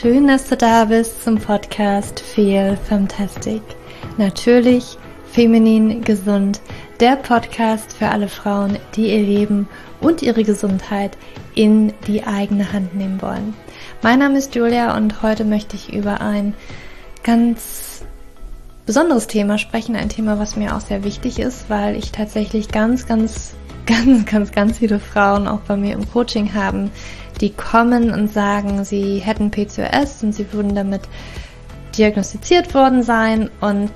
Schön, dass du da bist zum Podcast Feel Fantastic. Natürlich, feminin, gesund. Der Podcast für alle Frauen, die ihr Leben und ihre Gesundheit in die eigene Hand nehmen wollen. Mein Name ist Julia und heute möchte ich über ein ganz besonderes Thema sprechen. Ein Thema, was mir auch sehr wichtig ist, weil ich tatsächlich ganz, ganz, ganz, ganz, ganz viele Frauen auch bei mir im Coaching haben, die kommen und sagen, sie hätten PCOS und sie würden damit diagnostiziert worden sein und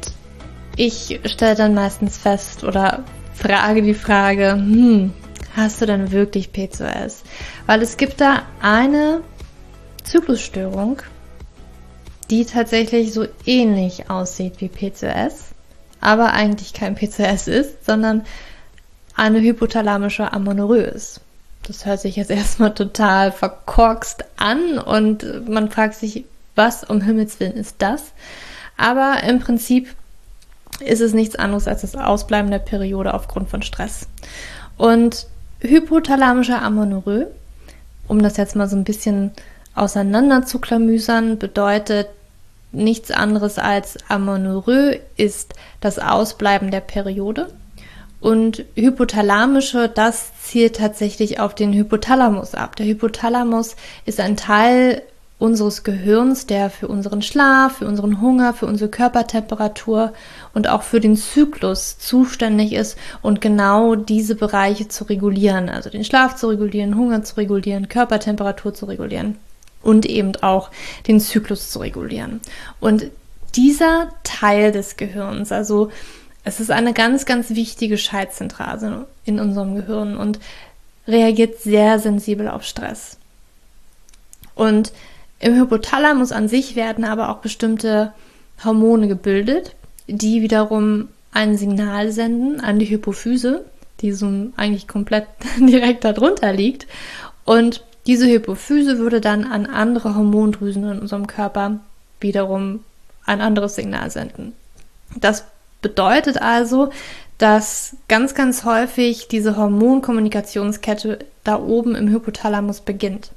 ich stelle dann meistens fest oder frage die Frage, hm, hast du denn wirklich PCOS? Weil es gibt da eine Zyklusstörung, die tatsächlich so ähnlich aussieht wie PCOS, aber eigentlich kein PCOS ist, sondern eine hypothalamische Amenorrhoe ist. Das hört sich jetzt erstmal total verkorkst an und man fragt sich, was um Himmels Willen ist das? Aber im Prinzip ist es nichts anderes als das Ausbleiben der Periode aufgrund von Stress. Und hypothalamische Amenorrhoe, um das jetzt mal so ein bisschen auseinander zu klamüsern, bedeutet nichts anderes als Amenorrhoe ist das Ausbleiben der Periode und hypothalamische, das zielt tatsächlich auf den Hypothalamus ab. Der Hypothalamus ist ein Teil unseres Gehirns, der für unseren Schlaf, für unseren Hunger, für unsere Körpertemperatur und auch für den Zyklus zuständig ist und genau diese Bereiche zu regulieren, also den Schlaf zu regulieren, Hunger zu regulieren, Körpertemperatur zu regulieren und eben auch den Zyklus zu regulieren. Und dieser Teil des Gehirns, also es ist eine ganz, ganz wichtige Schaltzentrale in unserem Gehirn und reagiert sehr sensibel auf Stress. Und im Hypothalamus an sich werden aber auch bestimmte Hormone gebildet, die wiederum ein Signal senden an die Hypophyse, die so eigentlich komplett direkt darunter liegt. Und diese Hypophyse würde dann an andere Hormondrüsen in unserem Körper wiederum ein anderes Signal senden. Das Bedeutet also, dass ganz, ganz häufig diese Hormonkommunikationskette da oben im Hypothalamus beginnt.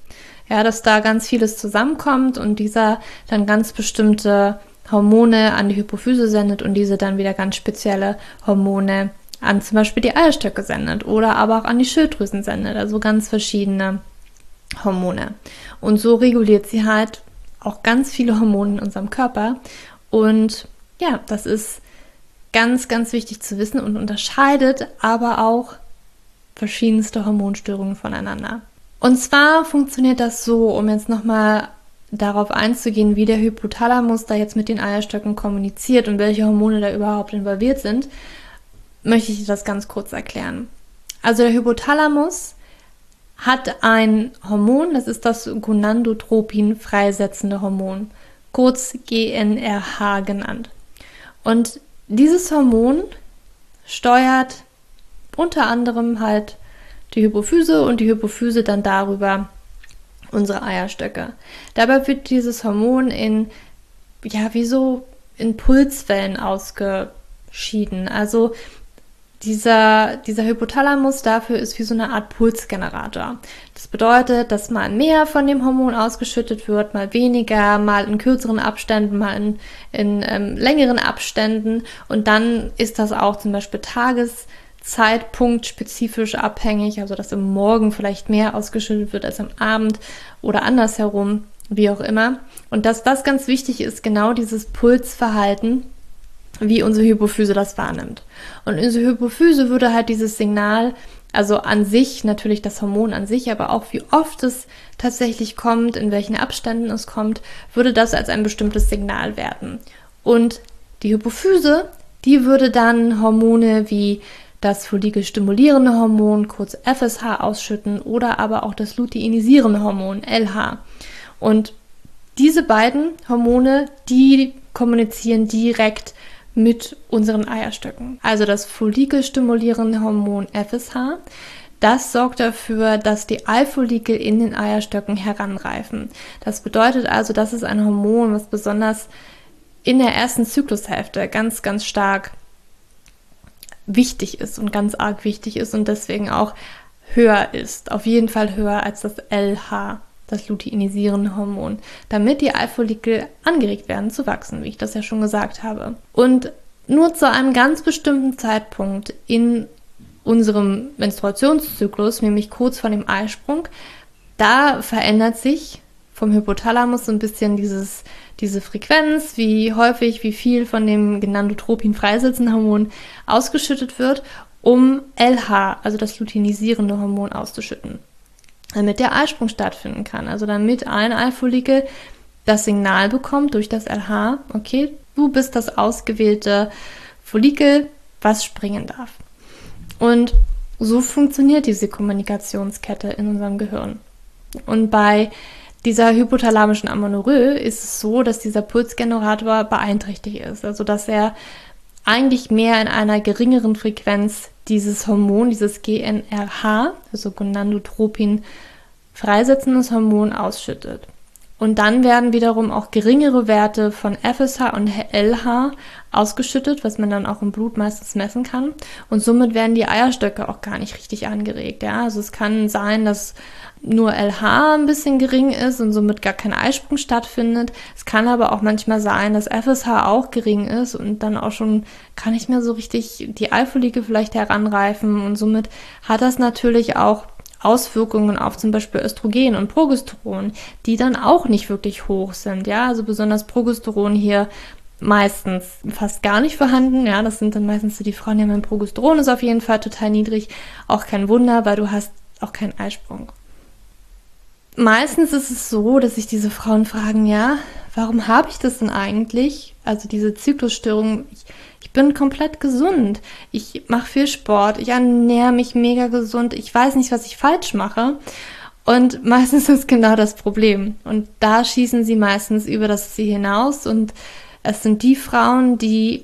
Ja, dass da ganz vieles zusammenkommt und dieser dann ganz bestimmte Hormone an die Hypophyse sendet und diese dann wieder ganz spezielle Hormone an zum Beispiel die Eierstöcke sendet oder aber auch an die Schilddrüsen sendet, also ganz verschiedene Hormone. Und so reguliert sie halt auch ganz viele Hormone in unserem Körper. Und ja, das ist Ganz, ganz wichtig zu wissen und unterscheidet aber auch verschiedenste Hormonstörungen voneinander. Und zwar funktioniert das so, um jetzt nochmal darauf einzugehen, wie der Hypothalamus da jetzt mit den Eierstöcken kommuniziert und welche Hormone da überhaupt involviert sind, möchte ich das ganz kurz erklären. Also der Hypothalamus hat ein Hormon, das ist das Gonadotropin freisetzende Hormon, kurz GNRH genannt. Und dieses Hormon steuert unter anderem halt die Hypophyse und die Hypophyse dann darüber unsere Eierstöcke. Dabei wird dieses Hormon in, ja, wie so in Pulswellen ausgeschieden. Also dieser, dieser Hypothalamus dafür ist wie so eine Art Pulsgenerator. Das bedeutet, dass mal mehr von dem Hormon ausgeschüttet wird, mal weniger, mal in kürzeren Abständen, mal in, in ähm, längeren Abständen. Und dann ist das auch zum Beispiel Tageszeitpunkt spezifisch abhängig, also dass im Morgen vielleicht mehr ausgeschüttet wird als am Abend oder andersherum, wie auch immer. Und dass das ganz wichtig ist, genau dieses Pulsverhalten wie unsere Hypophyse das wahrnimmt. Und unsere Hypophyse würde halt dieses Signal, also an sich, natürlich das Hormon an sich, aber auch wie oft es tatsächlich kommt, in welchen Abständen es kommt, würde das als ein bestimmtes Signal werden. Und die Hypophyse, die würde dann Hormone wie das follikelstimulierende Hormon, kurz FSH, ausschütten oder aber auch das luteinisierende Hormon, LH. Und diese beiden Hormone, die kommunizieren direkt mit unseren Eierstöcken. Also das follikelstimulierende Hormon FSH, das sorgt dafür, dass die Eifollikel in den Eierstöcken heranreifen. Das bedeutet also, das ist ein Hormon, was besonders in der ersten Zyklushälfte ganz, ganz stark wichtig ist und ganz arg wichtig ist und deswegen auch höher ist. Auf jeden Fall höher als das LH, das luteinisierende Hormon, damit die Eifollikel angeregt werden zu wachsen, wie ich das ja schon gesagt habe. Und nur zu einem ganz bestimmten Zeitpunkt in unserem Menstruationszyklus, nämlich kurz vor dem Eisprung, da verändert sich vom Hypothalamus so ein bisschen dieses, diese Frequenz, wie häufig, wie viel von dem Genandotropin freisetzenden Hormon ausgeschüttet wird, um LH, also das luteinisierende Hormon, auszuschütten. Damit der Eisprung stattfinden kann. Also damit ein Eifollikel das Signal bekommt durch das LH, okay, du bist das ausgewählte Follikel, was springen darf. Und so funktioniert diese Kommunikationskette in unserem Gehirn. Und bei dieser hypothalamischen Amenorrhoe ist es so, dass dieser Pulsgenerator beeinträchtigt ist, also dass er eigentlich mehr in einer geringeren Frequenz dieses Hormon, dieses GNRH, also Gonadotropin, freisetzendes Hormon ausschüttet. Und dann werden wiederum auch geringere Werte von FSH und LH ausgeschüttet, was man dann auch im Blut meistens messen kann. Und somit werden die Eierstöcke auch gar nicht richtig angeregt. Ja? Also es kann sein, dass nur LH ein bisschen gering ist und somit gar kein Eisprung stattfindet. Es kann aber auch manchmal sein, dass FSH auch gering ist und dann auch schon gar nicht mehr so richtig die Eifollikel vielleicht heranreifen. Und somit hat das natürlich auch Auswirkungen auf zum Beispiel Östrogen und Progesteron, die dann auch nicht wirklich hoch sind. Ja, also besonders Progesteron hier meistens fast gar nicht vorhanden. Ja, das sind dann meistens so die Frauen, die haben ein Progesteron ist auf jeden Fall total niedrig. Auch kein Wunder, weil du hast auch keinen Eisprung. Meistens ist es so, dass sich diese Frauen fragen, ja, warum habe ich das denn eigentlich? Also diese Zyklusstörung, ich, ich bin komplett gesund. Ich mache viel Sport, ich ernähre mich mega gesund, ich weiß nicht, was ich falsch mache. Und meistens ist genau das Problem. Und da schießen sie meistens über das Ziel hinaus. Und es sind die Frauen, die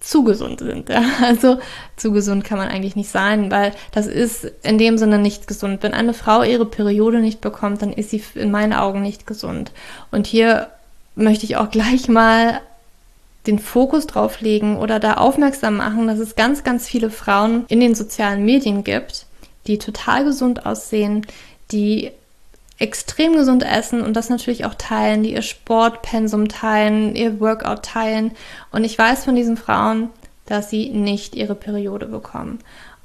zu gesund sind. Ja? Also zu gesund kann man eigentlich nicht sein, weil das ist in dem Sinne nicht gesund. Wenn eine Frau ihre Periode nicht bekommt, dann ist sie in meinen Augen nicht gesund. Und hier möchte ich auch gleich mal den Fokus drauf legen oder da aufmerksam machen, dass es ganz, ganz viele Frauen in den sozialen Medien gibt, die total gesund aussehen, die extrem gesund essen und das natürlich auch teilen, die ihr Sportpensum teilen, ihr Workout teilen. Und ich weiß von diesen Frauen, dass sie nicht ihre Periode bekommen.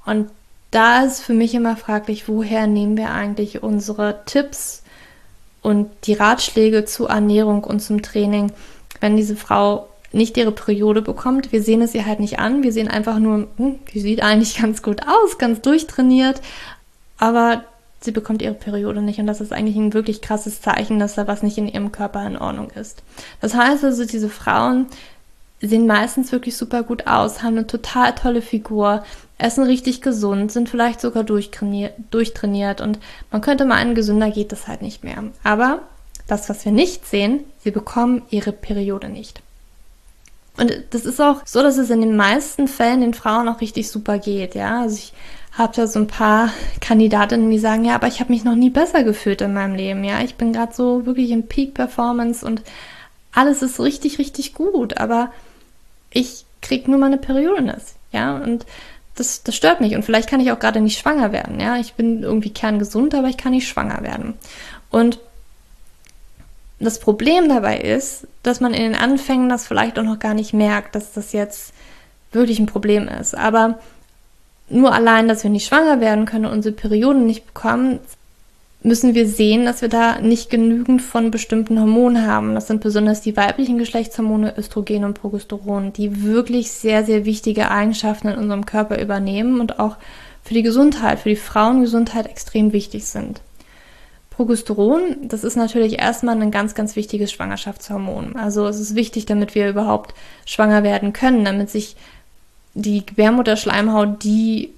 Und da ist für mich immer fraglich, woher nehmen wir eigentlich unsere Tipps und die Ratschläge zur Ernährung und zum Training, wenn diese Frau nicht ihre Periode bekommt. Wir sehen es ihr halt nicht an. Wir sehen einfach nur, hm, die sieht eigentlich ganz gut aus, ganz durchtrainiert. Aber sie bekommt ihre Periode nicht. Und das ist eigentlich ein wirklich krasses Zeichen, dass da was nicht in ihrem Körper in Ordnung ist. Das heißt also, diese Frauen sehen meistens wirklich super gut aus, haben eine total tolle Figur, essen richtig gesund, sind vielleicht sogar durchtrainiert, durchtrainiert und man könnte meinen, gesünder geht das halt nicht mehr. Aber das, was wir nicht sehen, sie bekommen ihre Periode nicht. Und das ist auch so, dass es in den meisten Fällen den Frauen auch richtig super geht, ja. Also ich habe da so ein paar Kandidatinnen, die sagen, ja, aber ich habe mich noch nie besser gefühlt in meinem Leben, ja. Ich bin gerade so wirklich in Peak Performance und alles ist richtig, richtig gut, aber ich krieg nur meine Periode, ja. Und das, das stört mich und vielleicht kann ich auch gerade nicht schwanger werden, ja. Ich bin irgendwie kerngesund, aber ich kann nicht schwanger werden. Und das Problem dabei ist, dass man in den Anfängen das vielleicht auch noch gar nicht merkt, dass das jetzt wirklich ein Problem ist. Aber nur allein, dass wir nicht schwanger werden können und unsere Perioden nicht bekommen, müssen wir sehen, dass wir da nicht genügend von bestimmten Hormonen haben. Das sind besonders die weiblichen Geschlechtshormone Östrogen und Progesteron, die wirklich sehr, sehr wichtige Eigenschaften in unserem Körper übernehmen und auch für die Gesundheit, für die Frauengesundheit extrem wichtig sind. Progesteron, das ist natürlich erstmal ein ganz, ganz wichtiges Schwangerschaftshormon. Also es ist wichtig, damit wir überhaupt schwanger werden können, damit sich die Gebärmutterschleimhaut, die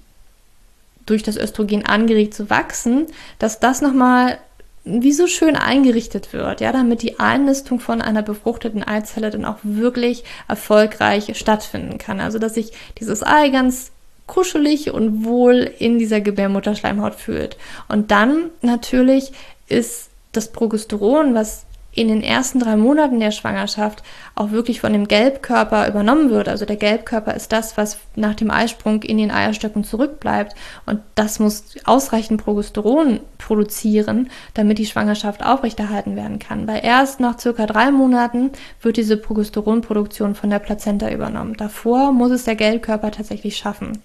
durch das Östrogen angeregt zu wachsen, dass das nochmal wie so schön eingerichtet wird, ja, damit die Einnistung von einer befruchteten Eizelle dann auch wirklich erfolgreich stattfinden kann. Also, dass sich dieses Ei ganz kuschelig und wohl in dieser Gebärmutterschleimhaut fühlt. Und dann natürlich ist das Progesteron, was in den ersten drei Monaten der Schwangerschaft auch wirklich von dem Gelbkörper übernommen wird. Also der Gelbkörper ist das, was nach dem Eisprung in den Eierstöcken zurückbleibt. Und das muss ausreichend Progesteron produzieren, damit die Schwangerschaft aufrechterhalten werden kann. Weil erst nach circa drei Monaten wird diese Progesteronproduktion von der Plazenta übernommen. Davor muss es der Gelbkörper tatsächlich schaffen.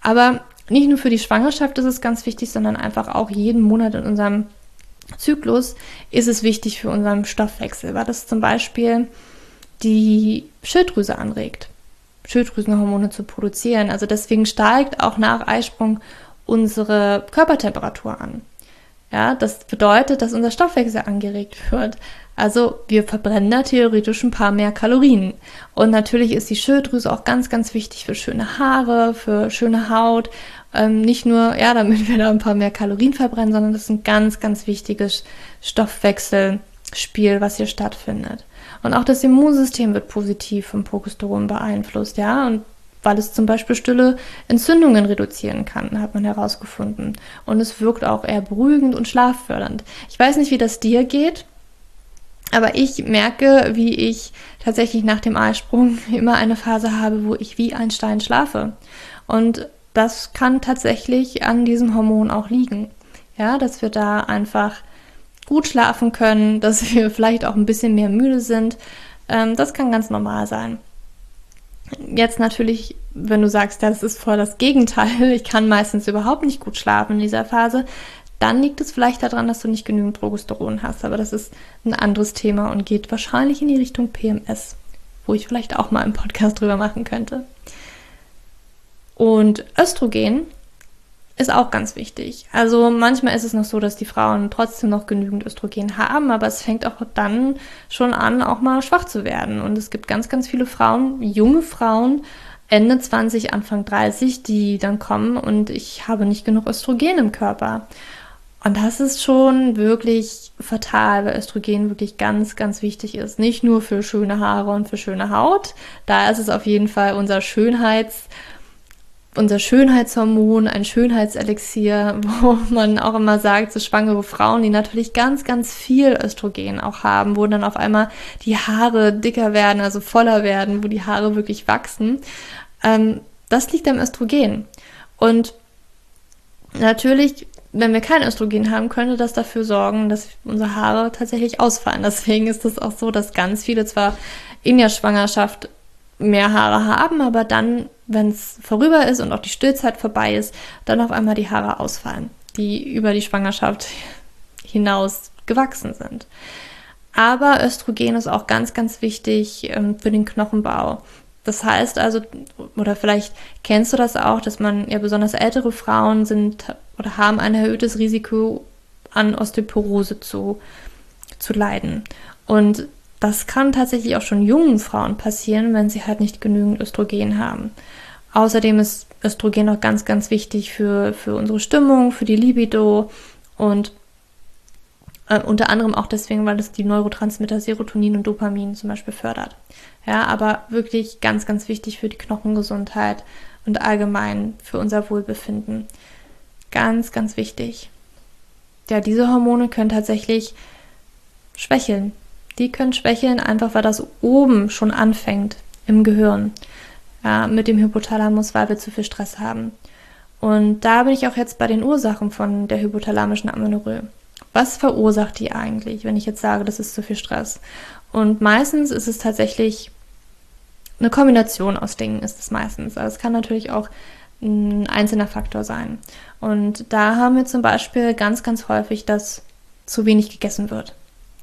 Aber nicht nur für die Schwangerschaft ist es ganz wichtig, sondern einfach auch jeden Monat in unserem Zyklus ist es wichtig für unseren Stoffwechsel, weil das zum Beispiel die Schilddrüse anregt, Schilddrüsenhormone zu produzieren. Also deswegen steigt auch nach Eisprung unsere Körpertemperatur an. Ja, das bedeutet, dass unser Stoffwechsel angeregt wird. Also wir verbrennen da theoretisch ein paar mehr Kalorien. Und natürlich ist die Schilddrüse auch ganz, ganz wichtig für schöne Haare, für schöne Haut. Ähm, nicht nur, ja, damit wir da ein paar mehr Kalorien verbrennen, sondern das ist ein ganz, ganz wichtiges Stoffwechselspiel, was hier stattfindet. Und auch das Immunsystem wird positiv vom Progesteron beeinflusst, ja. Und weil es zum Beispiel stille Entzündungen reduzieren kann, hat man herausgefunden. Und es wirkt auch eher beruhigend und schlaffördernd. Ich weiß nicht, wie das dir geht. Aber ich merke, wie ich tatsächlich nach dem Eisprung immer eine Phase habe, wo ich wie ein Stein schlafe. Und das kann tatsächlich an diesem Hormon auch liegen. Ja, dass wir da einfach gut schlafen können, dass wir vielleicht auch ein bisschen mehr müde sind. Ähm, das kann ganz normal sein. Jetzt natürlich, wenn du sagst, das ist voll das Gegenteil, ich kann meistens überhaupt nicht gut schlafen in dieser Phase, dann liegt es vielleicht daran, dass du nicht genügend Progesteron hast. Aber das ist ein anderes Thema und geht wahrscheinlich in die Richtung PMS, wo ich vielleicht auch mal einen Podcast drüber machen könnte. Und Östrogen ist auch ganz wichtig. Also manchmal ist es noch so, dass die Frauen trotzdem noch genügend Östrogen haben, aber es fängt auch dann schon an, auch mal schwach zu werden. Und es gibt ganz, ganz viele Frauen, junge Frauen, Ende 20, Anfang 30, die dann kommen und ich habe nicht genug Östrogen im Körper. Und das ist schon wirklich fatal, weil Östrogen wirklich ganz, ganz wichtig ist. Nicht nur für schöne Haare und für schöne Haut. Da ist es auf jeden Fall unser Schönheits- unser Schönheitshormon, ein Schönheitselixier, wo man auch immer sagt, so schwangere Frauen, die natürlich ganz, ganz viel Östrogen auch haben, wo dann auf einmal die Haare dicker werden, also voller werden, wo die Haare wirklich wachsen. Ähm, das liegt am Östrogen. Und natürlich wenn wir kein Östrogen haben, könnte das dafür sorgen, dass unsere Haare tatsächlich ausfallen. Deswegen ist es auch so, dass ganz viele zwar in der Schwangerschaft mehr Haare haben, aber dann, wenn es vorüber ist und auch die Stillzeit vorbei ist, dann auf einmal die Haare ausfallen, die über die Schwangerschaft hinaus gewachsen sind. Aber Östrogen ist auch ganz, ganz wichtig ähm, für den Knochenbau. Das heißt also, oder vielleicht kennst du das auch, dass man ja besonders ältere Frauen sind oder haben ein erhöhtes Risiko an Osteoporose zu, zu leiden. Und das kann tatsächlich auch schon jungen Frauen passieren, wenn sie halt nicht genügend Östrogen haben. Außerdem ist Östrogen auch ganz, ganz wichtig für, für unsere Stimmung, für die Libido und äh, unter anderem auch deswegen, weil es die Neurotransmitter Serotonin und Dopamin zum Beispiel fördert. Ja, aber wirklich ganz, ganz wichtig für die Knochengesundheit und allgemein für unser Wohlbefinden. Ganz, ganz wichtig. Ja, diese Hormone können tatsächlich schwächeln. Die können schwächeln, einfach weil das oben schon anfängt im Gehirn. Ja, mit dem Hypothalamus, weil wir zu viel Stress haben. Und da bin ich auch jetzt bei den Ursachen von der hypothalamischen Amenorrhoe. Was verursacht die eigentlich, wenn ich jetzt sage, das ist zu viel Stress? Und meistens ist es tatsächlich eine Kombination aus Dingen, ist es meistens. Also es kann natürlich auch ein einzelner Faktor sein. Und da haben wir zum Beispiel ganz, ganz häufig, dass zu wenig gegessen wird.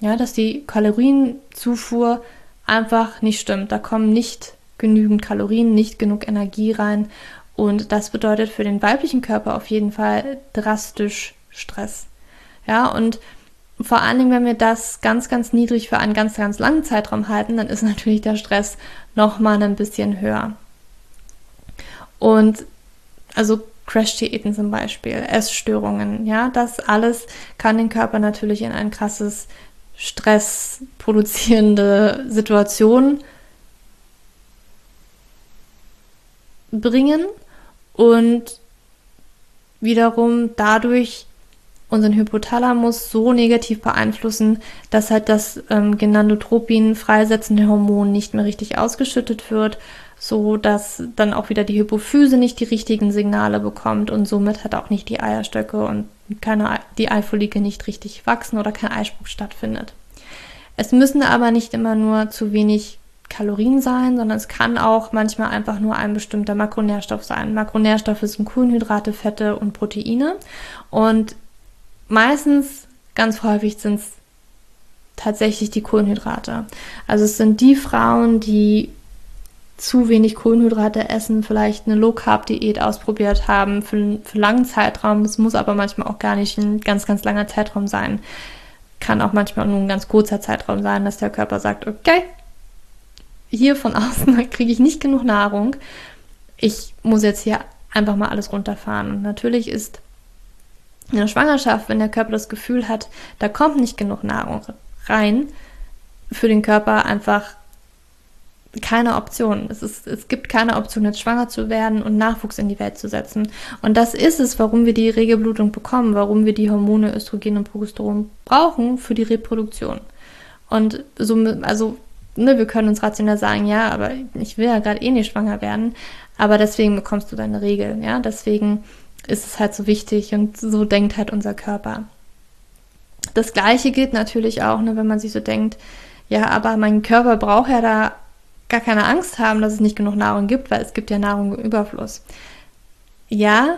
Ja, dass die Kalorienzufuhr einfach nicht stimmt. Da kommen nicht genügend Kalorien, nicht genug Energie rein. Und das bedeutet für den weiblichen Körper auf jeden Fall drastisch Stress. Ja, und vor allen Dingen, wenn wir das ganz, ganz niedrig für einen ganz, ganz langen Zeitraum halten, dann ist natürlich der Stress nochmal ein bisschen höher. Und also Crash-Diäten zum Beispiel, Essstörungen, ja, das alles kann den Körper natürlich in ein krasses Stress produzierende Situation bringen und wiederum dadurch unseren Hypothalamus so negativ beeinflussen, dass halt das ähm, Genandotropin freisetzende Hormon nicht mehr richtig ausgeschüttet wird, so dass dann auch wieder die Hypophyse nicht die richtigen Signale bekommt und somit hat auch nicht die Eierstöcke und keine, die Eifollikel nicht richtig wachsen oder kein Eisprung stattfindet. Es müssen aber nicht immer nur zu wenig Kalorien sein, sondern es kann auch manchmal einfach nur ein bestimmter Makronährstoff sein. Makronährstoffe sind Kohlenhydrate, Fette und Proteine. Und meistens, ganz häufig sind es tatsächlich die Kohlenhydrate. Also es sind die Frauen, die zu wenig Kohlenhydrate essen, vielleicht eine Low-Carb-Diät ausprobiert haben für, für einen langen Zeitraum. Das muss aber manchmal auch gar nicht ein ganz, ganz langer Zeitraum sein. Kann auch manchmal nur ein ganz kurzer Zeitraum sein, dass der Körper sagt, okay, hier von außen kriege ich nicht genug Nahrung. Ich muss jetzt hier einfach mal alles runterfahren. Und natürlich ist in der Schwangerschaft, wenn der Körper das Gefühl hat, da kommt nicht genug Nahrung rein, für den Körper einfach keine Option. Es, ist, es gibt keine Option, jetzt schwanger zu werden und Nachwuchs in die Welt zu setzen. Und das ist es, warum wir die Regelblutung bekommen, warum wir die Hormone Östrogen und Progesteron brauchen für die Reproduktion. Und so, also, ne, wir können uns rational sagen, ja, aber ich will ja gerade eh nicht schwanger werden, aber deswegen bekommst du deine Regel, ja, deswegen ist es halt so wichtig und so denkt halt unser Körper. Das gleiche gilt natürlich auch, ne, wenn man sich so denkt, ja, aber mein Körper braucht ja da gar keine Angst haben, dass es nicht genug Nahrung gibt, weil es gibt ja Nahrung im Überfluss. Ja,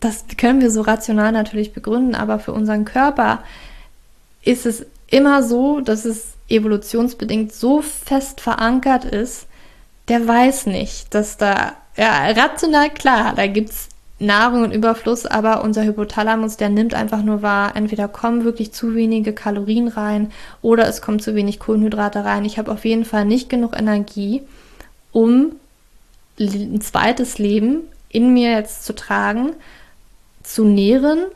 das können wir so rational natürlich begründen, aber für unseren Körper ist es immer so, dass es evolutionsbedingt so fest verankert ist, der weiß nicht, dass da, ja, rational klar, da gibt es Nahrung und Überfluss, aber unser Hypothalamus, der nimmt einfach nur wahr, entweder kommen wirklich zu wenige Kalorien rein oder es kommt zu wenig Kohlenhydrate rein. Ich habe auf jeden Fall nicht genug Energie, um ein zweites Leben in mir jetzt zu tragen, zu nähren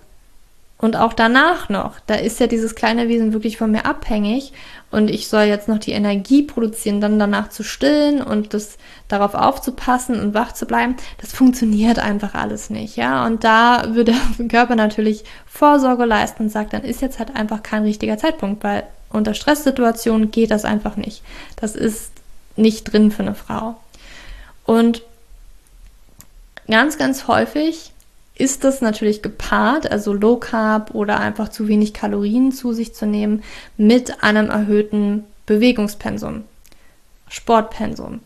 und auch danach noch. Da ist ja dieses kleine Wesen wirklich von mir abhängig und ich soll jetzt noch die Energie produzieren, dann danach zu stillen und das darauf aufzupassen und wach zu bleiben. Das funktioniert einfach alles nicht, ja. Und da würde der Körper natürlich Vorsorge leisten und sagt, dann ist jetzt halt einfach kein richtiger Zeitpunkt, weil unter Stresssituationen geht das einfach nicht. Das ist nicht drin für eine Frau. Und ganz, ganz häufig ist das natürlich gepaart, also Low Carb oder einfach zu wenig Kalorien zu sich zu nehmen, mit einem erhöhten Bewegungspensum, Sportpensum.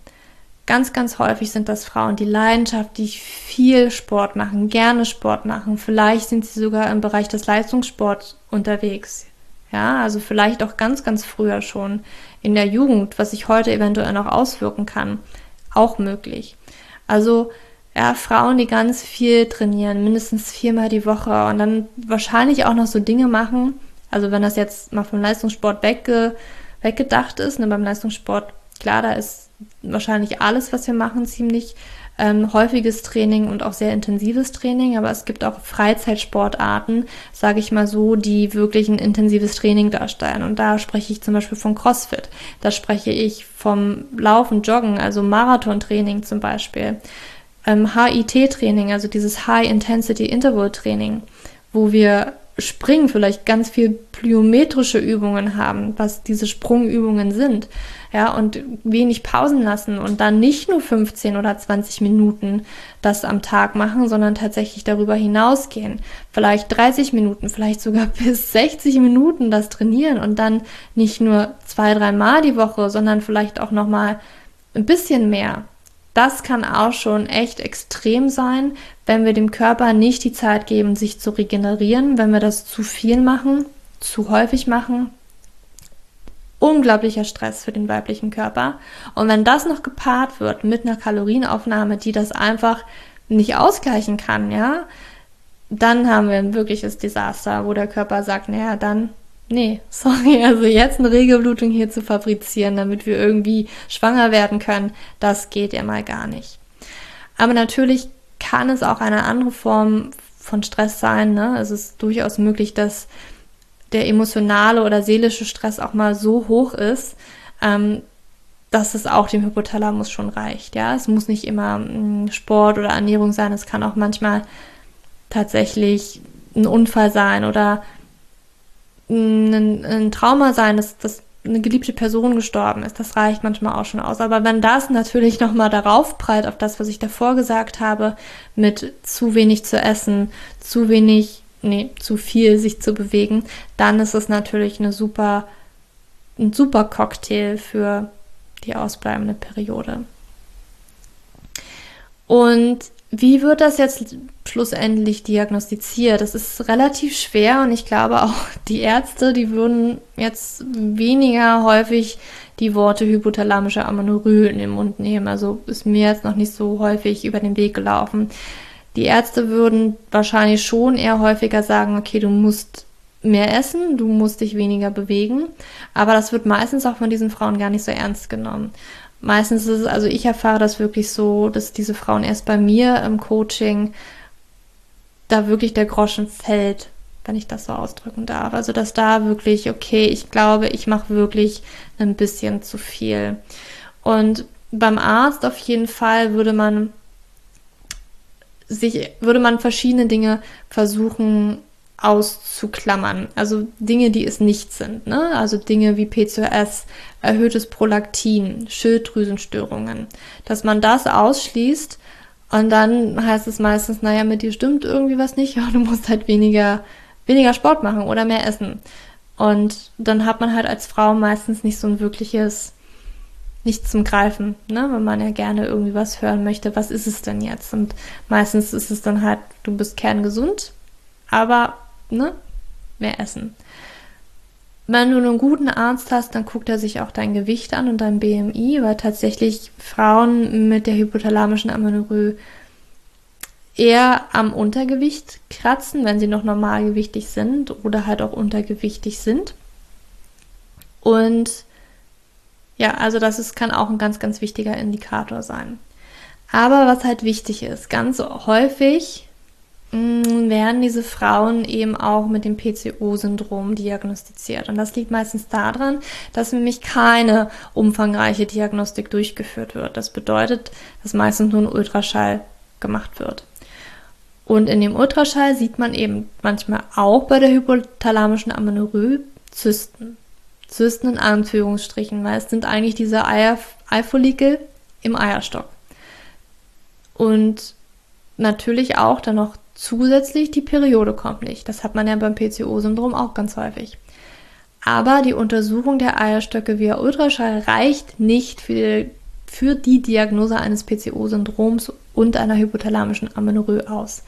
Ganz, ganz häufig sind das Frauen, die leidenschaftlich viel Sport machen, gerne Sport machen. Vielleicht sind sie sogar im Bereich des Leistungssports unterwegs. Ja, also vielleicht auch ganz, ganz früher schon in der Jugend, was sich heute eventuell noch auswirken kann, auch möglich. Also ja, Frauen, die ganz viel trainieren, mindestens viermal die Woche und dann wahrscheinlich auch noch so Dinge machen. Also wenn das jetzt mal vom Leistungssport wegge, weggedacht ist, ne, beim Leistungssport, klar, da ist wahrscheinlich alles, was wir machen, ziemlich ähm, häufiges Training und auch sehr intensives Training, aber es gibt auch Freizeitsportarten, sage ich mal so, die wirklich ein intensives Training darstellen. Und da spreche ich zum Beispiel von CrossFit, da spreche ich vom Laufen, Joggen, also Marathontraining zum Beispiel ähm, HIT-Training, also dieses High-Intensity-Interval-Training, wo wir Springen vielleicht ganz viel plyometrische Übungen haben, was diese Sprungübungen sind, ja, und wenig Pausen lassen und dann nicht nur 15 oder 20 Minuten das am Tag machen, sondern tatsächlich darüber hinausgehen. Vielleicht 30 Minuten, vielleicht sogar bis 60 Minuten das trainieren und dann nicht nur zwei, dreimal die Woche, sondern vielleicht auch nochmal ein bisschen mehr. Das kann auch schon echt extrem sein, wenn wir dem Körper nicht die Zeit geben, sich zu regenerieren, wenn wir das zu viel machen, zu häufig machen. Unglaublicher Stress für den weiblichen Körper. Und wenn das noch gepaart wird mit einer Kalorienaufnahme, die das einfach nicht ausgleichen kann, ja, dann haben wir ein wirkliches Desaster, wo der Körper sagt, naja, dann nee, sorry, also jetzt eine Regelblutung hier zu fabrizieren, damit wir irgendwie schwanger werden können, das geht ja mal gar nicht. Aber natürlich kann es auch eine andere Form von Stress sein. Ne? Es ist durchaus möglich, dass der emotionale oder seelische Stress auch mal so hoch ist, ähm, dass es auch dem Hypothalamus schon reicht. Ja, es muss nicht immer mm, Sport oder Ernährung sein. Es kann auch manchmal tatsächlich ein Unfall sein oder ein, ein Trauma sein, dass, dass eine geliebte Person gestorben ist. Das reicht manchmal auch schon aus. Aber wenn das natürlich nochmal darauf prallt, auf das, was ich davor gesagt habe, mit zu wenig zu essen, zu wenig, nee, zu viel sich zu bewegen, dann ist es natürlich eine super, ein super Cocktail für die ausbleibende Periode. Und wie wird das jetzt schlussendlich diagnostiziert? Das ist relativ schwer und ich glaube auch die Ärzte, die würden jetzt weniger häufig die Worte hypothalamische Amenorrhoe in den Mund nehmen. Also ist mir jetzt noch nicht so häufig über den Weg gelaufen. Die Ärzte würden wahrscheinlich schon eher häufiger sagen, okay, du musst mehr essen, du musst dich weniger bewegen. Aber das wird meistens auch von diesen Frauen gar nicht so ernst genommen meistens ist es, also ich erfahre das wirklich so, dass diese Frauen erst bei mir im Coaching da wirklich der Groschen fällt, wenn ich das so ausdrücken darf. Also dass da wirklich, okay, ich glaube, ich mache wirklich ein bisschen zu viel. Und beim Arzt auf jeden Fall würde man sich, würde man verschiedene Dinge versuchen auszuklammern. Also Dinge, die es nicht sind. Ne? Also Dinge wie PCOS, erhöhtes Prolaktin, Schilddrüsenstörungen. Dass man das ausschließt und dann heißt es meistens, naja, mit dir stimmt irgendwie was nicht, ja, du musst halt weniger, weniger Sport machen oder mehr essen. Und dann hat man halt als Frau meistens nicht so ein wirkliches nichts zum Greifen, ne? wenn man ja gerne irgendwie was hören möchte, was ist es denn jetzt? Und meistens ist es dann halt, du bist kerngesund, aber ne, mehr essen. Wenn du einen guten Arzt hast, dann guckt er sich auch dein Gewicht an und dein BMI, weil tatsächlich Frauen mit der hypothalamischen Amenorrhoe eher am Untergewicht kratzen, wenn sie noch normalgewichtig sind oder halt auch untergewichtig sind. Und ja, also das ist, kann auch ein ganz, ganz wichtiger Indikator sein. Aber was halt wichtig ist, ganz häufig werden diese Frauen eben auch mit dem PCO-Syndrom diagnostiziert. Und das liegt meistens daran, dass nämlich keine umfangreiche Diagnostik durchgeführt wird. Das bedeutet, dass meistens nur ein Ultraschall gemacht wird. Und in dem Ultraschall sieht man eben manchmal auch bei der hypothalamischen Amenorrhoe Zysten. Zysten in Anführungsstrichen, weil es sind eigentlich diese Eier, Eifollikel im Eierstock. Und natürlich auch dann noch Zusätzlich die Periode kommt nicht. Das hat man ja beim PCO-Syndrom auch ganz häufig. Aber die Untersuchung der Eierstöcke via Ultraschall reicht nicht für die, für die Diagnose eines PCO-Syndroms und einer hypothalamischen Amenorrhoe aus.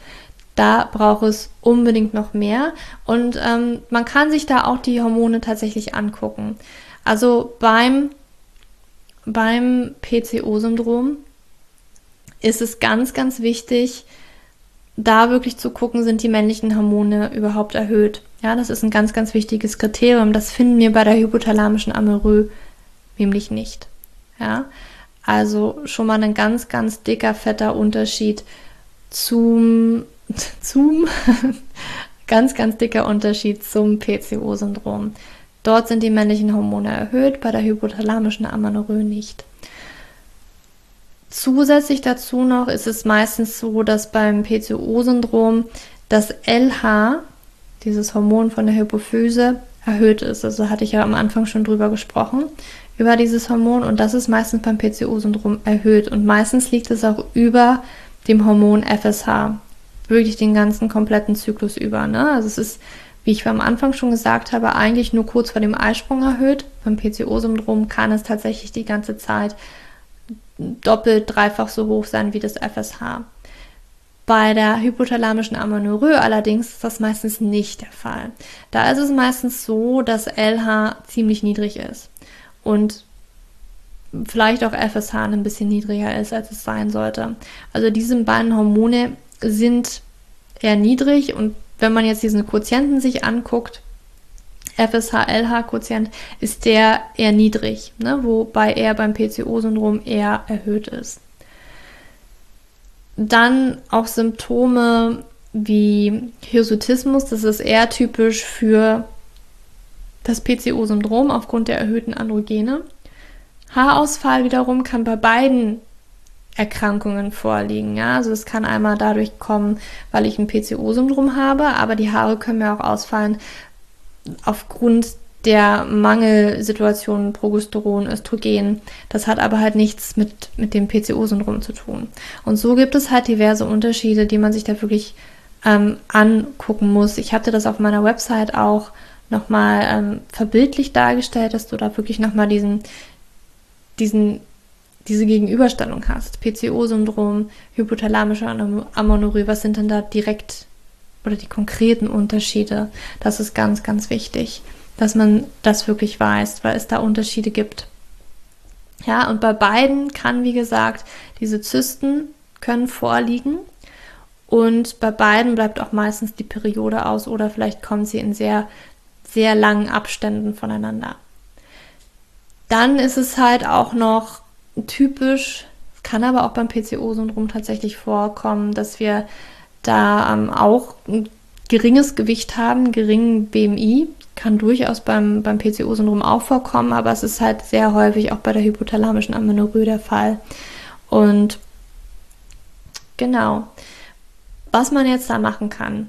Da braucht es unbedingt noch mehr und ähm, man kann sich da auch die Hormone tatsächlich angucken. Also beim, beim PCO-Syndrom ist es ganz, ganz wichtig, da wirklich zu gucken, sind die männlichen Hormone überhaupt erhöht. Ja, das ist ein ganz, ganz wichtiges Kriterium. Das finden wir bei der hypothalamischen Amenorrhoe nämlich nicht. Ja, also schon mal ein ganz, ganz dicker, fetter Unterschied zum, zum, ganz, ganz dicker Unterschied zum PCO-Syndrom. Dort sind die männlichen Hormone erhöht, bei der hypothalamischen Amenorrhoe nicht. Zusätzlich dazu noch ist es meistens so, dass beim PCO-Syndrom das LH, dieses Hormon von der Hypophyse, erhöht ist. Also hatte ich ja am Anfang schon drüber gesprochen, über dieses Hormon. Und das ist meistens beim PCO-Syndrom erhöht. Und meistens liegt es auch über dem Hormon FSH. Wirklich den ganzen kompletten Zyklus über. Ne? Also es ist, wie ich am Anfang schon gesagt habe, eigentlich nur kurz vor dem Eisprung erhöht. Beim PCO-Syndrom kann es tatsächlich die ganze Zeit doppelt, dreifach so hoch sein wie das FSH. Bei der hypothalamischen Amenorrhoe allerdings ist das meistens nicht der Fall. Da ist es meistens so, dass LH ziemlich niedrig ist und vielleicht auch FSH ein bisschen niedriger ist, als es sein sollte. Also diese beiden Hormone sind eher niedrig und wenn man jetzt diesen Quotienten sich anguckt, FSH-LH-Quotient ist der eher niedrig, ne? wobei er beim PCO-Syndrom eher erhöht ist. Dann auch Symptome wie Hirsutismus, das ist eher typisch für das PCO-Syndrom aufgrund der erhöhten Androgene. Haarausfall wiederum kann bei beiden Erkrankungen vorliegen. Ja, also es kann einmal dadurch kommen, weil ich ein PCO-Syndrom habe, aber die Haare können mir auch ausfallen aufgrund der Mangelsituation Progesteron, Östrogen. Das hat aber halt nichts mit, mit dem PCO-Syndrom zu tun. Und so gibt es halt diverse Unterschiede, die man sich da wirklich ähm, angucken muss. Ich hatte das auf meiner Website auch nochmal ähm, verbildlich dargestellt, dass du da wirklich nochmal diesen, diesen diese Gegenüberstellung hast. PCO-Syndrom, hypothalamische Amenorrhoe, was sind denn da direkt oder die konkreten Unterschiede? Das ist ganz, ganz wichtig, dass man das wirklich weiß, weil es da Unterschiede gibt. Ja, und bei beiden kann, wie gesagt, diese Zysten können vorliegen und bei beiden bleibt auch meistens die Periode aus oder vielleicht kommen sie in sehr, sehr langen Abständen voneinander. Dann ist es halt auch noch typisch, kann aber auch beim PCO-Syndrom tatsächlich vorkommen, dass wir da ähm, auch ein geringes Gewicht haben, geringen BMI. Kann durchaus beim, beim PCO-Syndrom auch vorkommen, aber es ist halt sehr häufig auch bei der hypothalamischen Amenorrhoe der Fall. Und genau, was man jetzt da machen kann,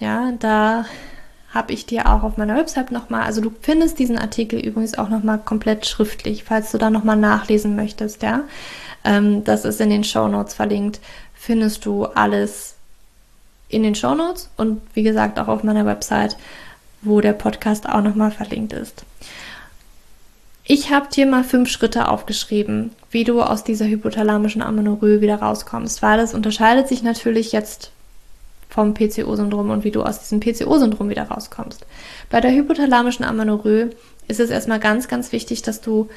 ja, da habe ich dir auch auf meiner Website nochmal, also du findest diesen Artikel übrigens auch nochmal komplett schriftlich, falls du da nochmal nachlesen möchtest, ja. Ähm, das ist in den Show Notes verlinkt, findest du alles in den Show Notes und wie gesagt auch auf meiner Website, wo der Podcast auch nochmal verlinkt ist. Ich habe dir mal fünf Schritte aufgeschrieben, wie du aus dieser hypothalamischen Amenorrhoe wieder rauskommst, weil das unterscheidet sich natürlich jetzt vom PCO-Syndrom und wie du aus diesem PCO-Syndrom wieder rauskommst. Bei der hypothalamischen Amenorrhoe ist es erstmal ganz, ganz wichtig, dass du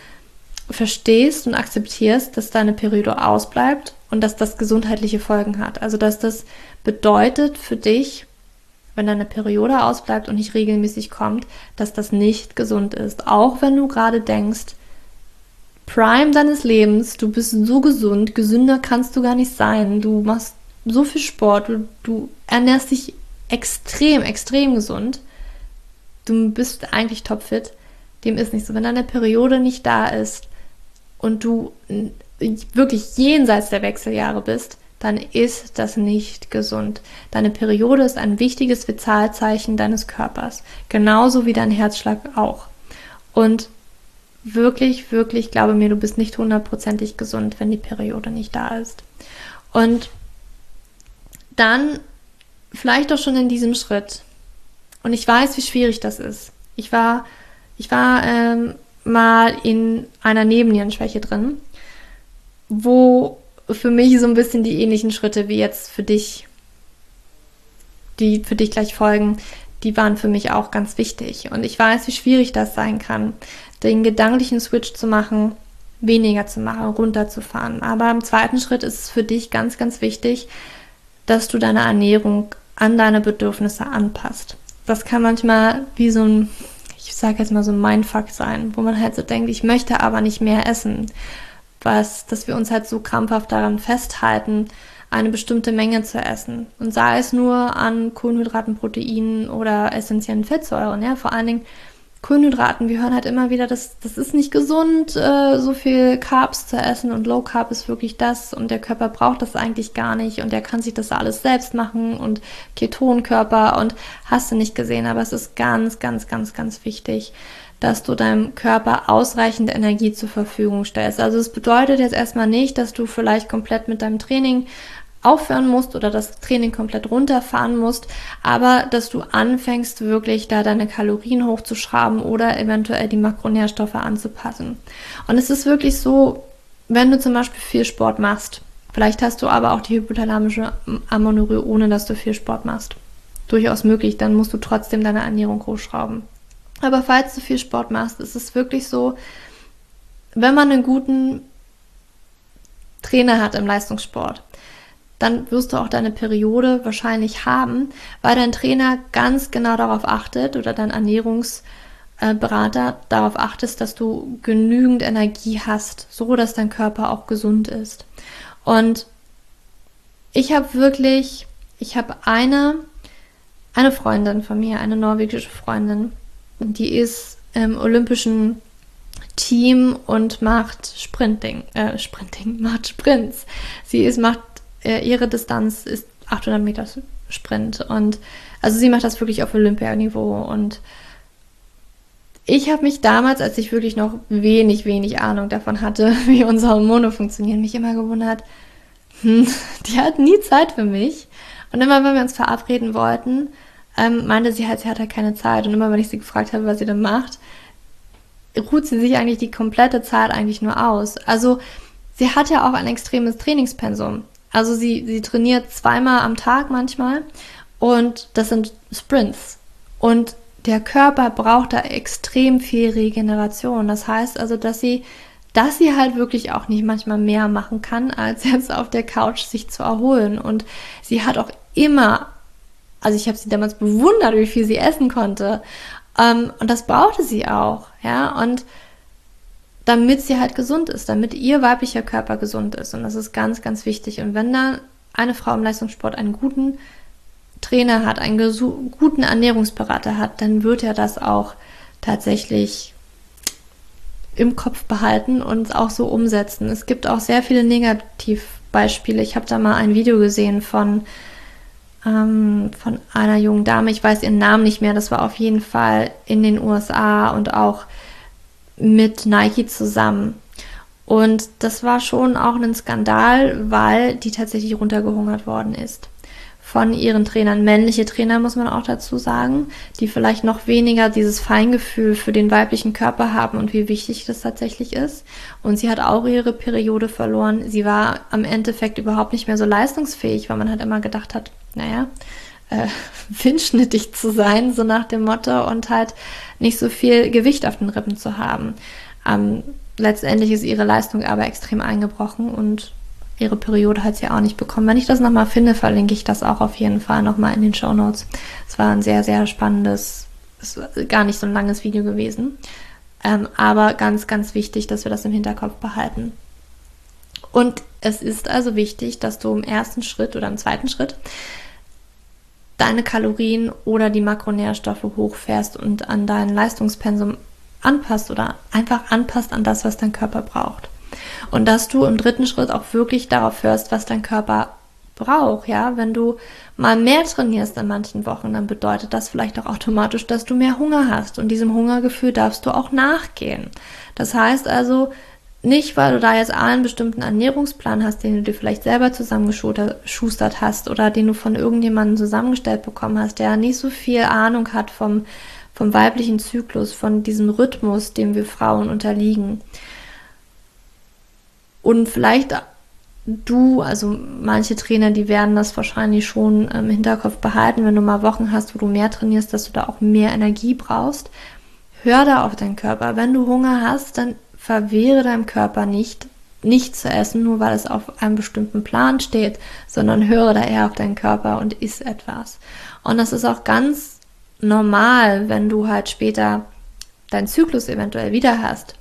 verstehst und akzeptierst, dass deine Periode ausbleibt und dass das gesundheitliche Folgen hat. Also dass das bedeutet für dich, wenn deine Periode ausbleibt und nicht regelmäßig kommt, dass das nicht gesund ist. Auch wenn du gerade denkst, Prime deines Lebens, du bist so gesund, gesünder kannst du gar nicht sein, du machst so viel Sport, du, du ernährst dich extrem, extrem gesund, du bist eigentlich topfit, dem ist nicht so. Wenn deine Periode nicht da ist und du wirklich jenseits der Wechseljahre bist, dann ist das nicht gesund. Deine Periode ist ein wichtiges Vitalzeichen deines Körpers, genauso wie dein Herzschlag auch. Und wirklich, wirklich, glaube mir, du bist nicht hundertprozentig gesund, wenn die Periode nicht da ist. Und dann vielleicht auch schon in diesem Schritt. Und ich weiß, wie schwierig das ist. Ich war, ich war ähm, mal in einer Nebennierenschwäche drin, wo für mich so ein bisschen die ähnlichen Schritte wie jetzt für dich, die für dich gleich folgen, die waren für mich auch ganz wichtig. Und ich weiß, wie schwierig das sein kann, den gedanklichen Switch zu machen, weniger zu machen, runterzufahren. Aber im zweiten Schritt ist es für dich ganz, ganz wichtig, dass du deine Ernährung an deine Bedürfnisse anpasst. Das kann manchmal wie so ein, ich sage jetzt mal so ein Mindfuck sein, wo man halt so denkt, ich möchte aber nicht mehr essen. Was, dass wir uns halt so krampfhaft daran festhalten, eine bestimmte Menge zu essen. Und sei es nur an Kohlenhydraten, Proteinen oder essentiellen Fettsäuren, ja, vor allen Dingen Kohlenhydraten, wir hören halt immer wieder, dass das ist nicht gesund, äh, so viel Carbs zu essen und Low Carb ist wirklich das und der Körper braucht das eigentlich gar nicht und er kann sich das alles selbst machen und Ketonkörper und hast du nicht gesehen, aber es ist ganz, ganz, ganz, ganz wichtig, dass du deinem Körper ausreichend Energie zur Verfügung stellst. Also es bedeutet jetzt erstmal nicht, dass du vielleicht komplett mit deinem Training aufhören musst oder das Training komplett runterfahren musst, aber dass du anfängst wirklich da deine Kalorien hochzuschrauben oder eventuell die Makronährstoffe anzupassen. Und es ist wirklich so, wenn du zum Beispiel viel Sport machst, vielleicht hast du aber auch die hypothalamische Amenorrhoe, ohne dass du viel Sport machst. Durchaus möglich, dann musst du trotzdem deine Ernährung hochschrauben. Aber falls du viel Sport machst, ist es wirklich so, wenn man einen guten Trainer hat im Leistungssport, dann wirst du auch deine Periode wahrscheinlich haben, weil dein Trainer ganz genau darauf achtet oder dein Ernährungsberater darauf achtet, dass du genügend Energie hast, so dass dein Körper auch gesund ist. Und ich habe wirklich, ich habe eine, eine Freundin von mir, eine norwegische Freundin, die ist im olympischen Team und macht Sprinting, äh, Sprinting, macht Sprints. Sie ist, macht, ihre Distanz ist 800 Meter Sprint und also sie macht das wirklich auf Olympianiveau und ich habe mich damals, als ich wirklich noch wenig, wenig Ahnung davon hatte, wie unsere Hormone funktionieren, mich immer gewundert, hm, die hat nie Zeit für mich. Und immer, wenn wir uns verabreden wollten, ähm, meinte sie halt, sie hatte keine Zeit. Und immer, wenn ich sie gefragt habe, was sie denn macht, ruht sie sich eigentlich die komplette Zeit eigentlich nur aus. Also sie hat ja auch ein extremes Trainingspensum. Also sie, sie trainiert zweimal am Tag manchmal und das sind Sprints. Und der Körper braucht da extrem viel Regeneration. Das heißt also, dass sie, dass sie halt wirklich auch nicht manchmal mehr machen kann, als jetzt auf der Couch sich zu erholen. Und sie hat auch immer, also ich habe sie damals bewundert, wie viel sie essen konnte. Ähm, und das brauchte sie auch, ja. Und damit sie halt gesund ist, damit ihr weiblicher Körper gesund ist. Und das ist ganz, ganz wichtig. Und wenn da eine Frau im Leistungssport einen guten Trainer hat, einen guten Ernährungsberater hat, dann wird er das auch tatsächlich im Kopf behalten und auch so umsetzen. Es gibt auch sehr viele Negativbeispiele. Ich habe da mal ein Video gesehen von, ähm, von einer jungen Dame, ich weiß ihren Namen nicht mehr, das war auf jeden Fall in den USA und auch mit Nike zusammen. Und das war schon auch ein Skandal, weil die tatsächlich runtergehungert worden ist von ihren Trainern, männliche Trainer muss man auch dazu sagen, die vielleicht noch weniger dieses Feingefühl für den weiblichen Körper haben und wie wichtig das tatsächlich ist. Und sie hat auch ihre Periode verloren. Sie war am Endeffekt überhaupt nicht mehr so leistungsfähig, weil man halt immer gedacht hat, naja, äh, windschnittig zu sein, so nach dem Motto, und halt nicht so viel Gewicht auf den Rippen zu haben. Ähm, letztendlich ist ihre Leistung aber extrem eingebrochen und ihre Periode hat sie auch nicht bekommen. Wenn ich das nochmal finde, verlinke ich das auch auf jeden Fall nochmal in den Show Notes. Es war ein sehr, sehr spannendes, gar nicht so ein langes Video gewesen. Ähm, aber ganz, ganz wichtig, dass wir das im Hinterkopf behalten. Und es ist also wichtig, dass du im ersten Schritt oder im zweiten Schritt deine Kalorien oder die Makronährstoffe hochfährst und an dein Leistungspensum anpasst oder einfach anpasst an das, was dein Körper braucht. Und dass du im dritten Schritt auch wirklich darauf hörst, was dein Körper braucht, ja. Wenn du mal mehr trainierst in manchen Wochen, dann bedeutet das vielleicht auch automatisch, dass du mehr Hunger hast. Und diesem Hungergefühl darfst du auch nachgehen. Das heißt also, nicht, weil du da jetzt einen bestimmten Ernährungsplan hast, den du dir vielleicht selber zusammengeschustert hast oder den du von irgendjemandem zusammengestellt bekommen hast, der nicht so viel Ahnung hat vom, vom weiblichen Zyklus, von diesem Rhythmus, dem wir Frauen unterliegen. Und vielleicht du, also manche Trainer, die werden das wahrscheinlich schon im Hinterkopf behalten, wenn du mal Wochen hast, wo du mehr trainierst, dass du da auch mehr Energie brauchst. Hör da auf deinen Körper. Wenn du Hunger hast, dann verwehre deinem Körper nicht, nicht zu essen, nur weil es auf einem bestimmten Plan steht, sondern höre da eher auf deinen Körper und iss etwas. Und das ist auch ganz normal, wenn du halt später deinen Zyklus eventuell wieder hast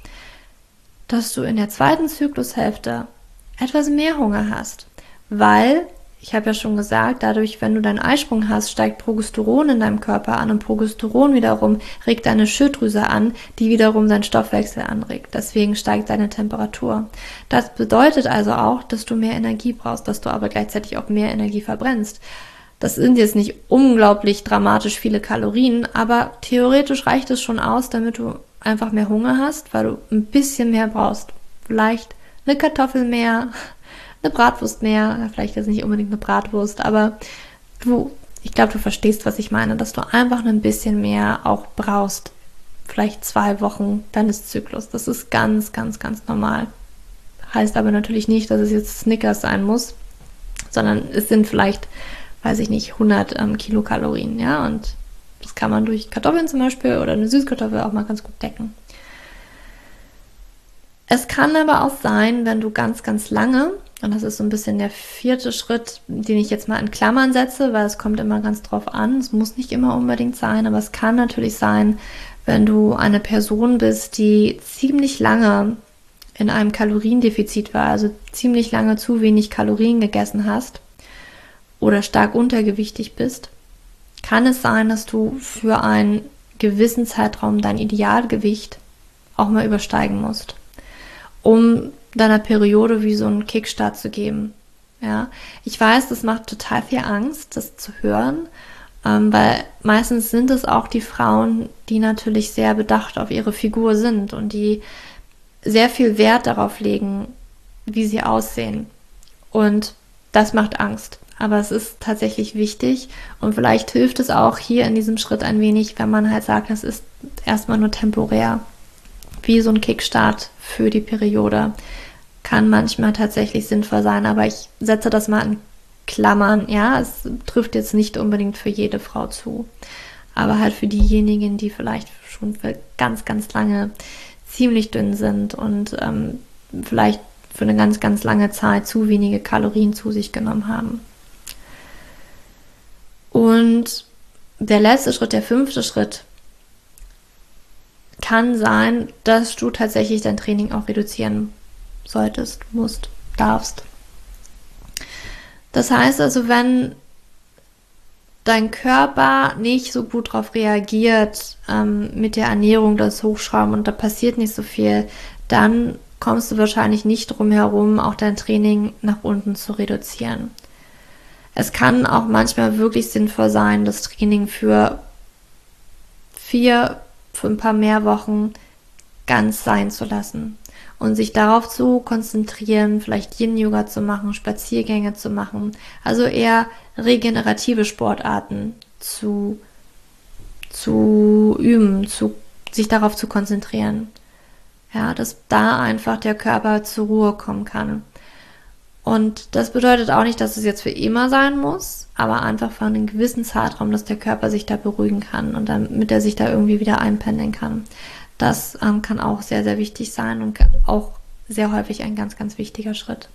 dass du in der zweiten Zyklushälfte etwas mehr Hunger hast, weil ich habe ja schon gesagt, dadurch, wenn du deinen Eisprung hast, steigt Progesteron in deinem Körper an und Progesteron wiederum regt deine Schilddrüse an, die wiederum deinen Stoffwechsel anregt. Deswegen steigt deine Temperatur. Das bedeutet also auch, dass du mehr Energie brauchst, dass du aber gleichzeitig auch mehr Energie verbrennst. Das sind jetzt nicht unglaublich dramatisch viele Kalorien, aber theoretisch reicht es schon aus, damit du einfach mehr Hunger hast, weil du ein bisschen mehr brauchst. Vielleicht eine Kartoffel mehr, eine Bratwurst mehr, vielleicht jetzt nicht unbedingt eine Bratwurst, aber du, ich glaube, du verstehst, was ich meine, dass du einfach ein bisschen mehr auch brauchst. Vielleicht zwei Wochen deines Zyklus. Das ist ganz, ganz, ganz normal. Heißt aber natürlich nicht, dass es jetzt Snickers sein muss, sondern es sind vielleicht, weiß ich nicht, 100 ähm, Kilokalorien, ja, und das kann man durch Kartoffeln zum Beispiel oder eine Süßkartoffel auch mal ganz gut decken. Es kann aber auch sein, wenn du ganz, ganz lange, und das ist so ein bisschen der vierte Schritt, den ich jetzt mal in Klammern setze, weil es kommt immer ganz drauf an. Es muss nicht immer unbedingt sein, aber es kann natürlich sein, wenn du eine Person bist, die ziemlich lange in einem Kaloriendefizit war, also ziemlich lange zu wenig Kalorien gegessen hast oder stark untergewichtig bist, kann es sein, dass du für einen gewissen Zeitraum dein Idealgewicht auch mal übersteigen musst, um deiner Periode wie so einen Kickstart zu geben. Ja, ich weiß, das macht total viel Angst, das zu hören, ähm, weil meistens sind es auch die Frauen, die natürlich sehr bedacht auf ihre Figur sind und die sehr viel Wert darauf legen, wie sie aussehen. Und das macht Angst. Aber es ist tatsächlich wichtig und vielleicht hilft es auch hier in diesem Schritt ein wenig, wenn man halt sagt, das ist erstmal nur temporär. Wie so ein Kickstart für die Periode. Kann manchmal tatsächlich sinnvoll sein, aber ich setze das mal in Klammern. Ja, es trifft jetzt nicht unbedingt für jede Frau zu. Aber halt für diejenigen, die vielleicht schon für ganz, ganz lange ziemlich dünn sind und ähm, vielleicht für eine ganz, ganz lange Zeit zu wenige Kalorien zu sich genommen haben. Und der letzte Schritt, der fünfte Schritt, kann sein, dass du tatsächlich dein Training auch reduzieren solltest, musst, darfst. Das heißt also, wenn dein Körper nicht so gut darauf reagiert ähm, mit der Ernährung, das Hochschrauben und da passiert nicht so viel, dann kommst du wahrscheinlich nicht drum herum, auch dein Training nach unten zu reduzieren. Es kann auch manchmal wirklich sinnvoll sein, das Training für vier, für ein paar mehr Wochen ganz sein zu lassen und sich darauf zu konzentrieren, vielleicht Yin-Yoga zu machen, Spaziergänge zu machen, also eher regenerative Sportarten zu, zu üben, zu, sich darauf zu konzentrieren. Ja, dass da einfach der Körper zur Ruhe kommen kann. Und das bedeutet auch nicht, dass es jetzt für immer sein muss, aber einfach für einen gewissen Zeitraum, dass der Körper sich da beruhigen kann und damit er sich da irgendwie wieder einpendeln kann. Das ähm, kann auch sehr, sehr wichtig sein und auch sehr häufig ein ganz, ganz wichtiger Schritt.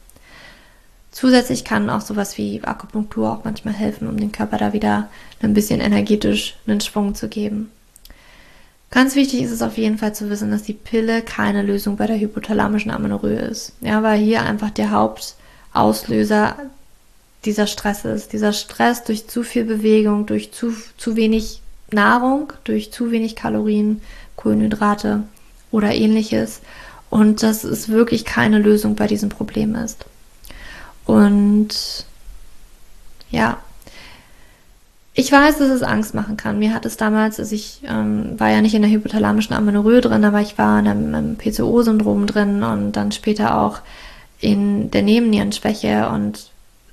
Zusätzlich kann auch sowas wie Akupunktur auch manchmal helfen, um den Körper da wieder ein bisschen energetisch einen Schwung zu geben. Ganz wichtig ist es auf jeden Fall zu wissen, dass die Pille keine Lösung bei der hypothalamischen Amenorrhoe ist. Ja, weil hier einfach der Hauptauslöser dieser Stress ist. Dieser Stress durch zu viel Bewegung, durch zu, zu wenig Nahrung, durch zu wenig Kalorien, Kohlenhydrate oder ähnliches. Und dass es wirklich keine Lösung bei diesem Problem ist. Und ja, ich weiß, dass es Angst machen kann. Mir hat es damals, also ich ähm, war ja nicht in der hypothalamischen Amenorrhoe drin, aber ich war in einem, PCO-Syndrom drin und dann später auch in der Nebennierenschwäche und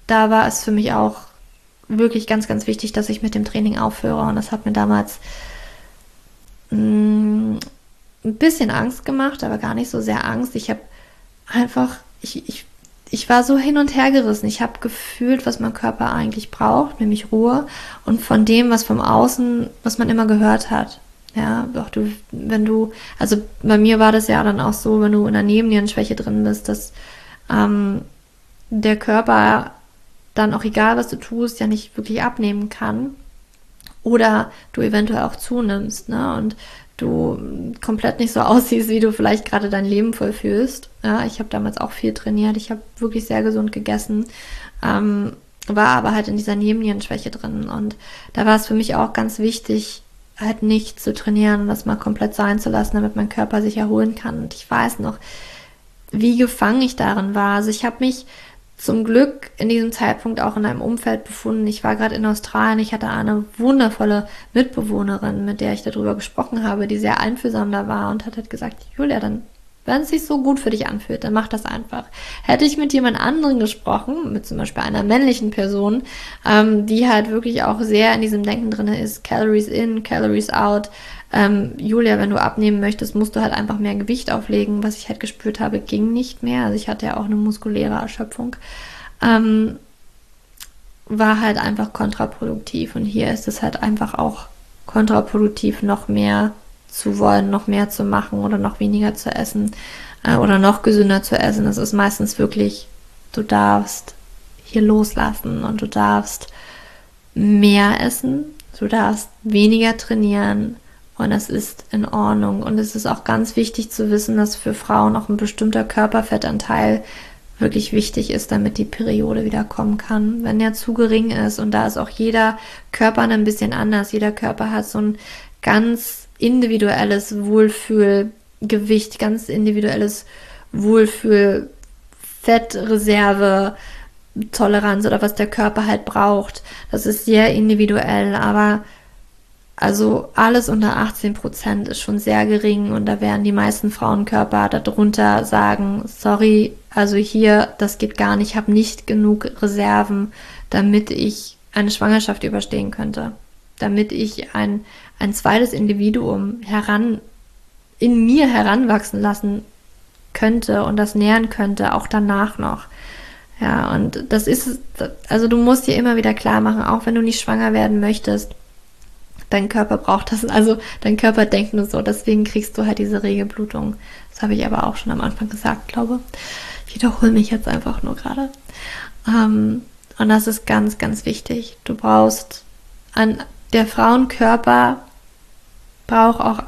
da war es für mich auch wirklich ganz, ganz wichtig, dass ich mit dem Training aufhöre und das hat mir damals mm, ein bisschen Angst gemacht, aber gar nicht so sehr Angst. Ich habe einfach, ich, ich ich war so hin und her gerissen. Ich habe gefühlt, was mein Körper eigentlich braucht, nämlich Ruhe und von dem, was vom Außen, was man immer gehört hat. Ja, doch du, wenn du, also bei mir war das ja dann auch so, wenn du in einer Nebennierenschwäche drin bist, dass ähm, der Körper dann auch egal, was du tust, ja nicht wirklich abnehmen kann. Oder du eventuell auch zunimmst, ne? Und du komplett nicht so aussiehst, wie du vielleicht gerade dein Leben vollfühlst. Ja, ich habe damals auch viel trainiert, ich habe wirklich sehr gesund gegessen, ähm, war aber halt in dieser Nebennierenschwäche drin und da war es für mich auch ganz wichtig, halt nicht zu trainieren und das mal komplett sein zu lassen, damit mein Körper sich erholen kann. Und ich weiß noch, wie gefangen ich darin war. Also ich habe mich zum Glück in diesem Zeitpunkt auch in einem Umfeld befunden. Ich war gerade in Australien, ich hatte eine wundervolle Mitbewohnerin, mit der ich darüber gesprochen habe, die sehr einfühlsam da war und hat halt gesagt, Julia, dann, wenn es sich so gut für dich anfühlt, dann mach das einfach. Hätte ich mit jemand anderen gesprochen, mit zum Beispiel einer männlichen Person, ähm, die halt wirklich auch sehr in diesem Denken drin ist, Calories in, Calories out, ähm, Julia, wenn du abnehmen möchtest, musst du halt einfach mehr Gewicht auflegen. Was ich halt gespürt habe, ging nicht mehr. Also ich hatte ja auch eine muskuläre Erschöpfung. Ähm, war halt einfach kontraproduktiv. Und hier ist es halt einfach auch kontraproduktiv, noch mehr zu wollen, noch mehr zu machen oder noch weniger zu essen äh, oder noch gesünder zu essen. Das ist meistens wirklich, du darfst hier loslassen und du darfst mehr essen, du darfst weniger trainieren, und das ist in Ordnung. Und es ist auch ganz wichtig zu wissen, dass für Frauen auch ein bestimmter Körperfettanteil wirklich wichtig ist, damit die Periode wieder kommen kann. Wenn der zu gering ist und da ist auch jeder Körper ein bisschen anders. Jeder Körper hat so ein ganz individuelles Wohlfühl Gewicht, ganz individuelles Wohlfühl, Fettreserve, Toleranz oder was der Körper halt braucht. Das ist sehr individuell, aber also alles unter 18 Prozent ist schon sehr gering und da werden die meisten Frauenkörper darunter sagen, sorry, also hier, das geht gar nicht, ich habe nicht genug Reserven, damit ich eine Schwangerschaft überstehen könnte, damit ich ein, ein zweites Individuum heran, in mir heranwachsen lassen könnte und das nähern könnte, auch danach noch. Ja, und das ist, also du musst dir immer wieder klar machen, auch wenn du nicht schwanger werden möchtest, dein Körper braucht das, also dein Körper denkt nur so, deswegen kriegst du halt diese Regelblutung. Das habe ich aber auch schon am Anfang gesagt, glaube. Ich wiederhole mich jetzt einfach nur gerade. Ähm, und das ist ganz, ganz wichtig. Du brauchst an der Frauenkörper braucht auch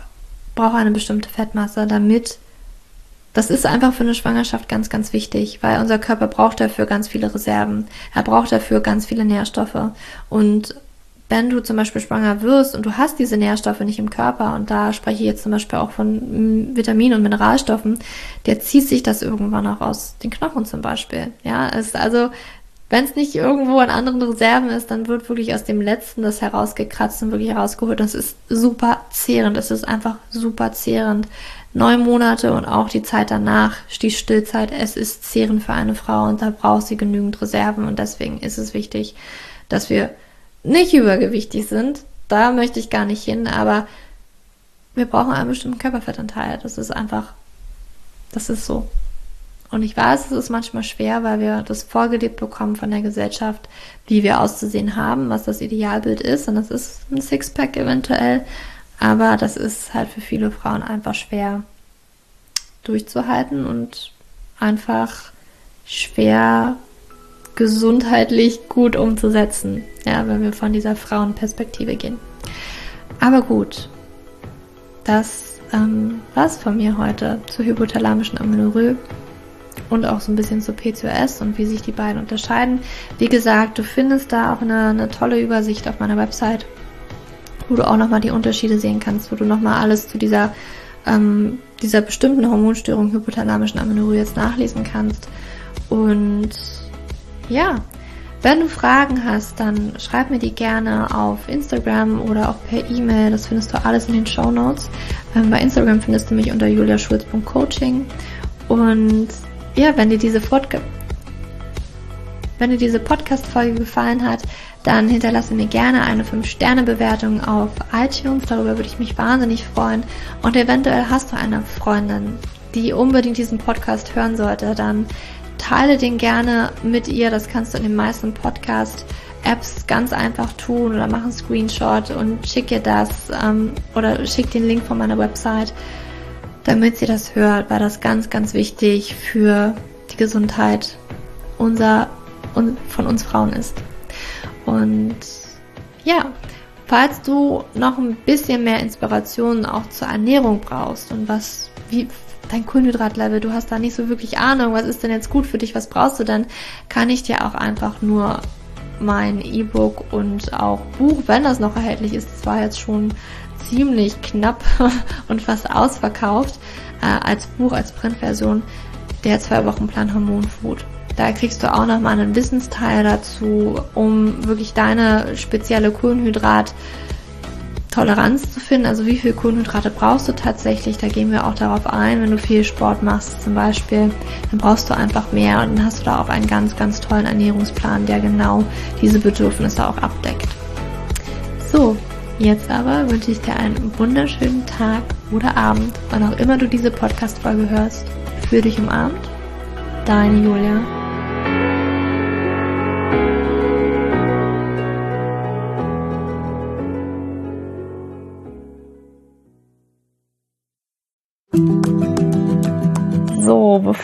braucht eine bestimmte Fettmasse, damit das ist einfach für eine Schwangerschaft ganz, ganz wichtig, weil unser Körper braucht dafür ganz viele Reserven. Er braucht dafür ganz viele Nährstoffe. Und wenn du zum Beispiel schwanger wirst und du hast diese Nährstoffe nicht im Körper, und da spreche ich jetzt zum Beispiel auch von mm, Vitaminen und Mineralstoffen, der zieht sich das irgendwann auch aus den Knochen zum Beispiel. Ja, es ist also, wenn es nicht irgendwo an anderen Reserven ist, dann wird wirklich aus dem letzten das herausgekratzt und wirklich herausgeholt. Das ist super zehrend. Das ist einfach super zehrend neun Monate und auch die Zeit danach, die Stillzeit, es ist zehrend für eine Frau und da braucht sie genügend Reserven und deswegen ist es wichtig, dass wir nicht übergewichtig sind. Da möchte ich gar nicht hin, aber wir brauchen einen bestimmten Körperfettanteil. Das ist einfach, das ist so. Und ich weiß, es ist manchmal schwer, weil wir das vorgelebt bekommen von der Gesellschaft, wie wir auszusehen haben, was das Idealbild ist. Und das ist ein Sixpack eventuell. Aber das ist halt für viele Frauen einfach schwer durchzuhalten und einfach schwer gesundheitlich gut umzusetzen, ja, wenn wir von dieser Frauenperspektive gehen. Aber gut, das ähm, war's von mir heute zur hypothalamischen Amenorrhoe und auch so ein bisschen zur PCOS und wie sich die beiden unterscheiden. Wie gesagt, du findest da auch eine, eine tolle Übersicht auf meiner Website wo du auch nochmal die Unterschiede sehen kannst, wo du nochmal alles zu dieser, ähm, dieser bestimmten Hormonstörung hypothalamischen Amenorrhoe jetzt nachlesen kannst. Und ja, wenn du Fragen hast, dann schreib mir die gerne auf Instagram oder auch per E-Mail. Das findest du alles in den Show Notes. Ähm, bei Instagram findest du mich unter juliaschulz.coaching. Und ja, wenn dir diese dir diese Podcast-Folge gefallen hat, dann hinterlasse mir gerne eine 5-Sterne-Bewertung auf iTunes. Darüber würde ich mich wahnsinnig freuen. Und eventuell hast du eine Freundin, die unbedingt diesen Podcast hören sollte, dann teile den gerne mit ihr. Das kannst du in den meisten Podcast-Apps ganz einfach tun oder mach einen Screenshot und schick ihr das ähm, oder schick den Link von meiner Website, damit sie das hört, weil das ganz, ganz wichtig für die Gesundheit unser und von uns Frauen ist. Und ja, falls du noch ein bisschen mehr Inspiration auch zur Ernährung brauchst und was, wie dein Kohlenhydratlevel, du hast da nicht so wirklich Ahnung, was ist denn jetzt gut für dich, was brauchst du, dann kann ich dir auch einfach nur mein E-Book und auch Buch, wenn das noch erhältlich ist, zwar jetzt schon ziemlich knapp und fast ausverkauft, äh, als Buch, als Printversion, der zwei Wochen Plan Hormonfood. Da kriegst du auch nochmal einen Wissensteil dazu, um wirklich deine spezielle Kohlenhydrat Toleranz zu finden, also wie viel Kohlenhydrate brauchst du tatsächlich, da gehen wir auch darauf ein, wenn du viel Sport machst zum Beispiel, dann brauchst du einfach mehr und dann hast du da auch einen ganz, ganz tollen Ernährungsplan, der genau diese Bedürfnisse auch abdeckt. So, jetzt aber wünsche ich dir einen wunderschönen Tag oder Abend, wann auch immer du diese Podcast-Folge hörst. Für dich umarmt, deine Julia.